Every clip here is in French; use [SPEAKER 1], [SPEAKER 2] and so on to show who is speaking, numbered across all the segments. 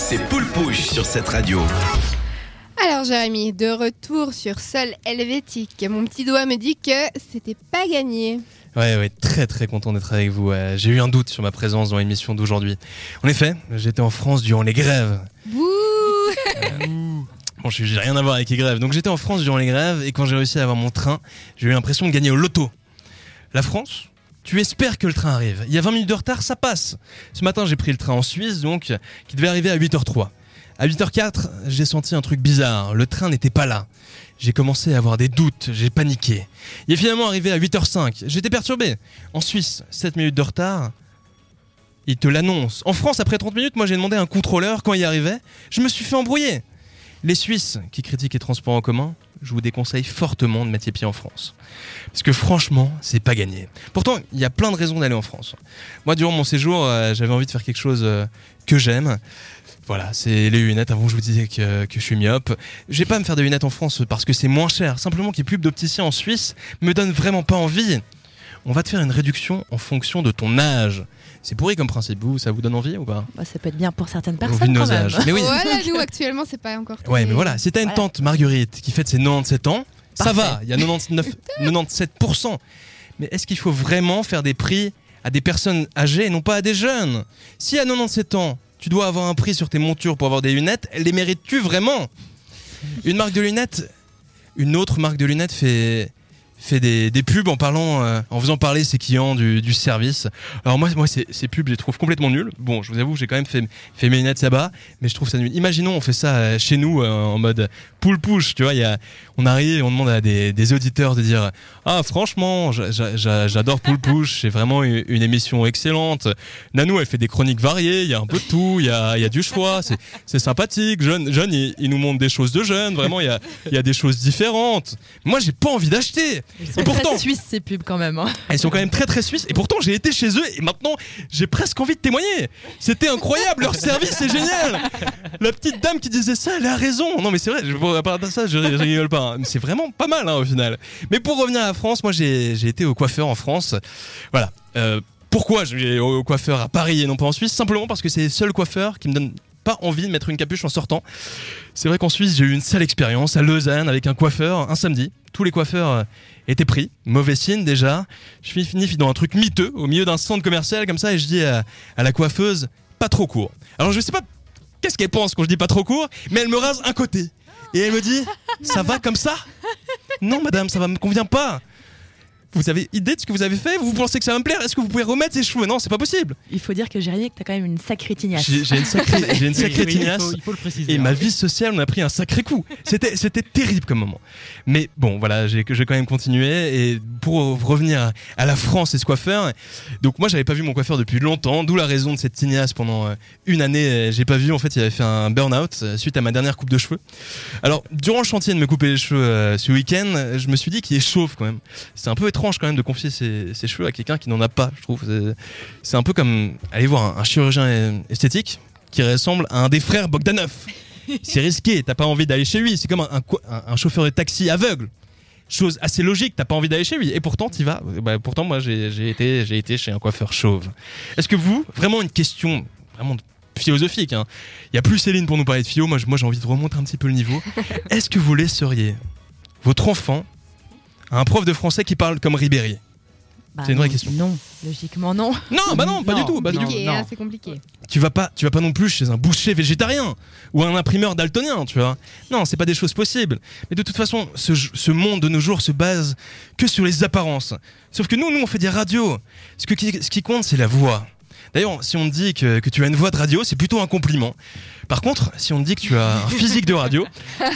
[SPEAKER 1] c'est Poule Pouche sur cette radio.
[SPEAKER 2] Alors Jérémy, de retour sur sol helvétique. Mon petit doigt me dit que c'était pas gagné.
[SPEAKER 3] Ouais, ouais, très très content d'être avec vous. Euh, J'ai eu un doute sur ma présence dans l'émission d'aujourd'hui. En effet, j'étais en France durant les grèves.
[SPEAKER 2] Bouh
[SPEAKER 3] Bon, je- j'ai rien à voir avec les grèves. Donc j'étais en France durant les grèves et quand j'ai réussi à avoir mon train, j'ai eu l'impression de gagner au loto. La France tu espères que le train arrive. Il y a 20 minutes de retard, ça passe. Ce matin, j'ai pris le train en Suisse, donc, qui devait arriver à 8h03. À 8h04, j'ai senti un truc bizarre. Le train n'était pas là. J'ai commencé à avoir des doutes, j'ai paniqué. Il est finalement arrivé à 8h05. J'étais perturbé. En Suisse, 7 minutes de retard. Il te l'annonce. En France, après 30 minutes, moi j'ai demandé à un contrôleur quand il arrivait. Je me suis fait embrouiller. Les Suisses qui critiquent les transports en commun, je vous déconseille fortement de mettre les pieds en France. Parce que franchement, c'est pas gagné. Pourtant, il y a plein de raisons d'aller en France. Moi, durant mon séjour, euh, j'avais envie de faire quelque chose euh, que j'aime. Voilà, c'est les lunettes. Avant, je vous disais que, que je suis myope. Je vais pas me faire des lunettes en France parce que c'est moins cher. Simplement qu'il y ait plus d'opticiens en Suisse me donne vraiment pas envie. On va te faire une réduction en fonction de ton âge. C'est pourri comme principe. Vous, ça vous donne envie ou pas?
[SPEAKER 4] Bah, ça peut être bien pour certaines
[SPEAKER 3] Au vu
[SPEAKER 4] personnes
[SPEAKER 3] de
[SPEAKER 4] quand
[SPEAKER 3] nos
[SPEAKER 4] même.
[SPEAKER 3] âges. Mais oui.
[SPEAKER 2] Voilà, nous actuellement, c'est pas encore.
[SPEAKER 3] Ouais, mais voilà, si t'as une
[SPEAKER 4] Voilà.
[SPEAKER 3] tante Marguerite qui fête ses 97 ans, ça va, il y a 99, 97%. Mais est-ce qu'il faut vraiment faire des prix à des personnes âgées et non pas à des jeunes? Si à 97 ans, tu dois avoir un prix sur tes montures pour avoir des lunettes, les mérites-tu vraiment? Une marque de lunettes, une autre marque de lunettes fait fait des, des pubs en parlant, euh, en faisant parler ses clients du, du service. Alors moi, moi ces, ces pubs, je les trouve complètement nuls. Bon, je vous avoue, j'ai quand même fait, fait mes lunettes là-bas, mais je trouve ça nul. Imaginons, on fait ça euh, chez nous euh, en mode pull push, tu vois. Y a, on arrive, on demande à des, des auditeurs de dire, ah franchement, j'a- j'a- j'a- j'adore pull push, c'est vraiment une, émission excellente. Nanou, elle fait des chroniques variées, il y a un peu de tout, il y a, y a du choix, c'est, sympathique. Jeune, jeune, il, nous montre des choses de jeunes, vraiment, il y a, y a des choses différentes. Moi, j'ai pas envie d'acheter.
[SPEAKER 4] Ils sont
[SPEAKER 3] Et pourtant-
[SPEAKER 4] très suisses ces pubs quand même. hein.
[SPEAKER 3] Elles sont quand même très très suisses et pourtant j'ai été chez eux et maintenant j'ai presque envie de témoigner. C'était incroyable, leur service c'est génial. La petite dame qui disait ça, elle a raison. Non mais c'est vrai, je, à part ça, je, je rigole pas. hein. C'est vraiment pas mal hein, au final. Mais pour revenir à la France, moi j'ai j'ai été au coiffeur en France. Voilà. Euh, pourquoi je vais au coiffeur à Paris et non pas en Suisse? Simplement parce que c'est les seuls coiffeurs qui me donnent pas envie de mettre une capuche en sortant. C'est vrai qu'en Suisse, j'ai eu une sale expérience à Lausanne avec un coiffeur un samedi. Tous les coiffeurs euh, étaient pris. Mauvais signe déjà. Je finis finis dans un truc miteux au milieu d'un centre commercial comme ça et je dis à, à la coiffeuse pas trop court. Alors je sais pas qu'est-ce qu'elle pense quand je dis pas trop court, mais elle me rase un côté. Et elle me dit ça va comme ça? Non madame, ça va me convient pas. Vous avez idée de ce que vous avez fait? Vous pensez que ça va me plaire? Est-ce que vous pouvez remettre ces cheveux? Non, c'est pas possible.
[SPEAKER 4] Il faut dire que Jérémy, que t'as quand même une sacrée tignasse.
[SPEAKER 3] J'ai une sacrée, j'ai une sacrée
[SPEAKER 5] Oui, oui, il
[SPEAKER 3] tignasse.
[SPEAKER 5] faut- il faut le préciser.
[SPEAKER 3] Et
[SPEAKER 5] hein.
[SPEAKER 3] ma vie sociale on a pris un sacré coup. C'était, c'était terrible comme moment. Mais bon, voilà, j'ai, j'ai quand même continué. Et pour revenir à, la France et ce coiffeur, donc moi j'avais pas vu mon coiffeur depuis longtemps, d'où la raison de cette tignasse pendant euh, une année. euh, J'ai pas vu, en fait, il avait fait un burn-out euh, suite à ma dernière coupe de cheveux. Alors, durant le chantier de me couper les cheveux euh, ce week-end, je me suis dit qu'il est chauve quand même. C'est un peu étrange quand même de confier ses, ses cheveux à quelqu'un qui n'en a pas, je trouve. C'est, un peu comme aller voir un, un chirurgien esthétique qui ressemble à un des frères Bogdanov. C'est risqué, t'as pas envie d'aller chez lui. C'est comme un, chauffeur de taxi aveugle. Chose assez logique, t'as pas envie d'aller chez lui. Et pourtant, t'y vas. Bah, pourtant, moi, j'ai été, chez un coiffeur chauve. Est-ce que vous, vraiment une question vraiment philosophique, hein. il y a plus Céline pour nous parler de philo, moi, j'ai envie de remonter un petit peu le niveau. Est-ce que vous laisseriez votre enfant un prof de français qui parle comme Ribéry
[SPEAKER 4] Bah,
[SPEAKER 3] c'est une vraie question.
[SPEAKER 4] Non, logiquement non.
[SPEAKER 3] Non, bah non, pas
[SPEAKER 5] Non,
[SPEAKER 3] du tout. Pas du
[SPEAKER 5] non.
[SPEAKER 3] tout.
[SPEAKER 2] Compliqué, hein, c'est compliqué.
[SPEAKER 3] tu vas pas tu vas pas non plus chez un boucher végétarien ou un imprimeur daltonien tu vois non c'est pas des choses possibles mais de toute façon ce, ce monde de nos jours se base que sur les apparences sauf que nous nous on fait des radios ce, que, ce qui compte c'est la voix D'ailleurs, si on te dit que, que tu as une voix de radio, c'est plutôt un compliment. Par contre, si on te dit que tu as un physique de radio,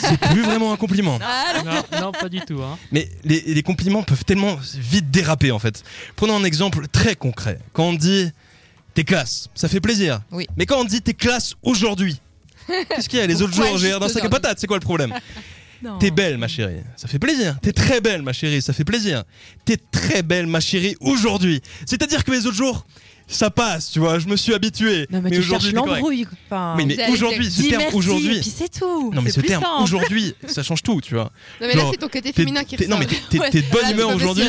[SPEAKER 3] c'est plus vraiment un compliment.
[SPEAKER 5] Non, non, pas du tout. Hein.
[SPEAKER 3] Mais les, les compliments peuvent tellement vite déraper en fait. Prenons un exemple très concret. Quand on dit t'es classe, ça fait plaisir.
[SPEAKER 4] Oui.
[SPEAKER 3] Mais quand on dit t'es classe aujourd'hui, qu'est-ce qu'il y a les autres jours J'ai l'air d'un
[SPEAKER 2] juste
[SPEAKER 3] sac à patates, c'est quoi le problème
[SPEAKER 4] Non.
[SPEAKER 3] T'es belle ma chérie, ça fait plaisir. T'es très belle ma chérie, ça fait plaisir. T'es très belle ma chérie aujourd'hui. C'est-à-dire que les autres jours, ça passe, tu vois, je me suis habitué.
[SPEAKER 4] Non, mais, tu cherches
[SPEAKER 3] aujourd'hui,
[SPEAKER 4] l'embrouille. Enfin,
[SPEAKER 3] Oui, mais aujourd'hui, ce terme aujourd'hui.
[SPEAKER 4] puis c'est tout.
[SPEAKER 3] Non mais
[SPEAKER 4] C'est
[SPEAKER 3] ce
[SPEAKER 4] plus
[SPEAKER 3] terme aujourd'hui, ça change tout, tu vois.
[SPEAKER 2] Non, mais là,
[SPEAKER 3] Genre,
[SPEAKER 2] c'est ton côté féminin qui.
[SPEAKER 3] Non mais t'es-
[SPEAKER 4] Ouais,
[SPEAKER 3] de bonne
[SPEAKER 4] là,
[SPEAKER 3] humeur aujourd'hui.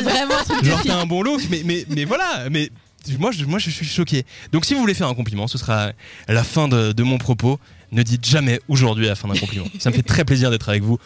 [SPEAKER 3] Genre t'as un bon look, mais, mais, mais voilà, mais moi, je, moi, je suis choqué. Donc, si vous voulez faire un compliment, ce sera la fin de, de mon propos. Ne dites jamais aujourd'hui à la fin d'un compliment. Ça me fait très plaisir d'être avec vous